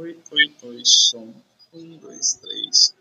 Oi, oi, oi, som. Um, dois, três.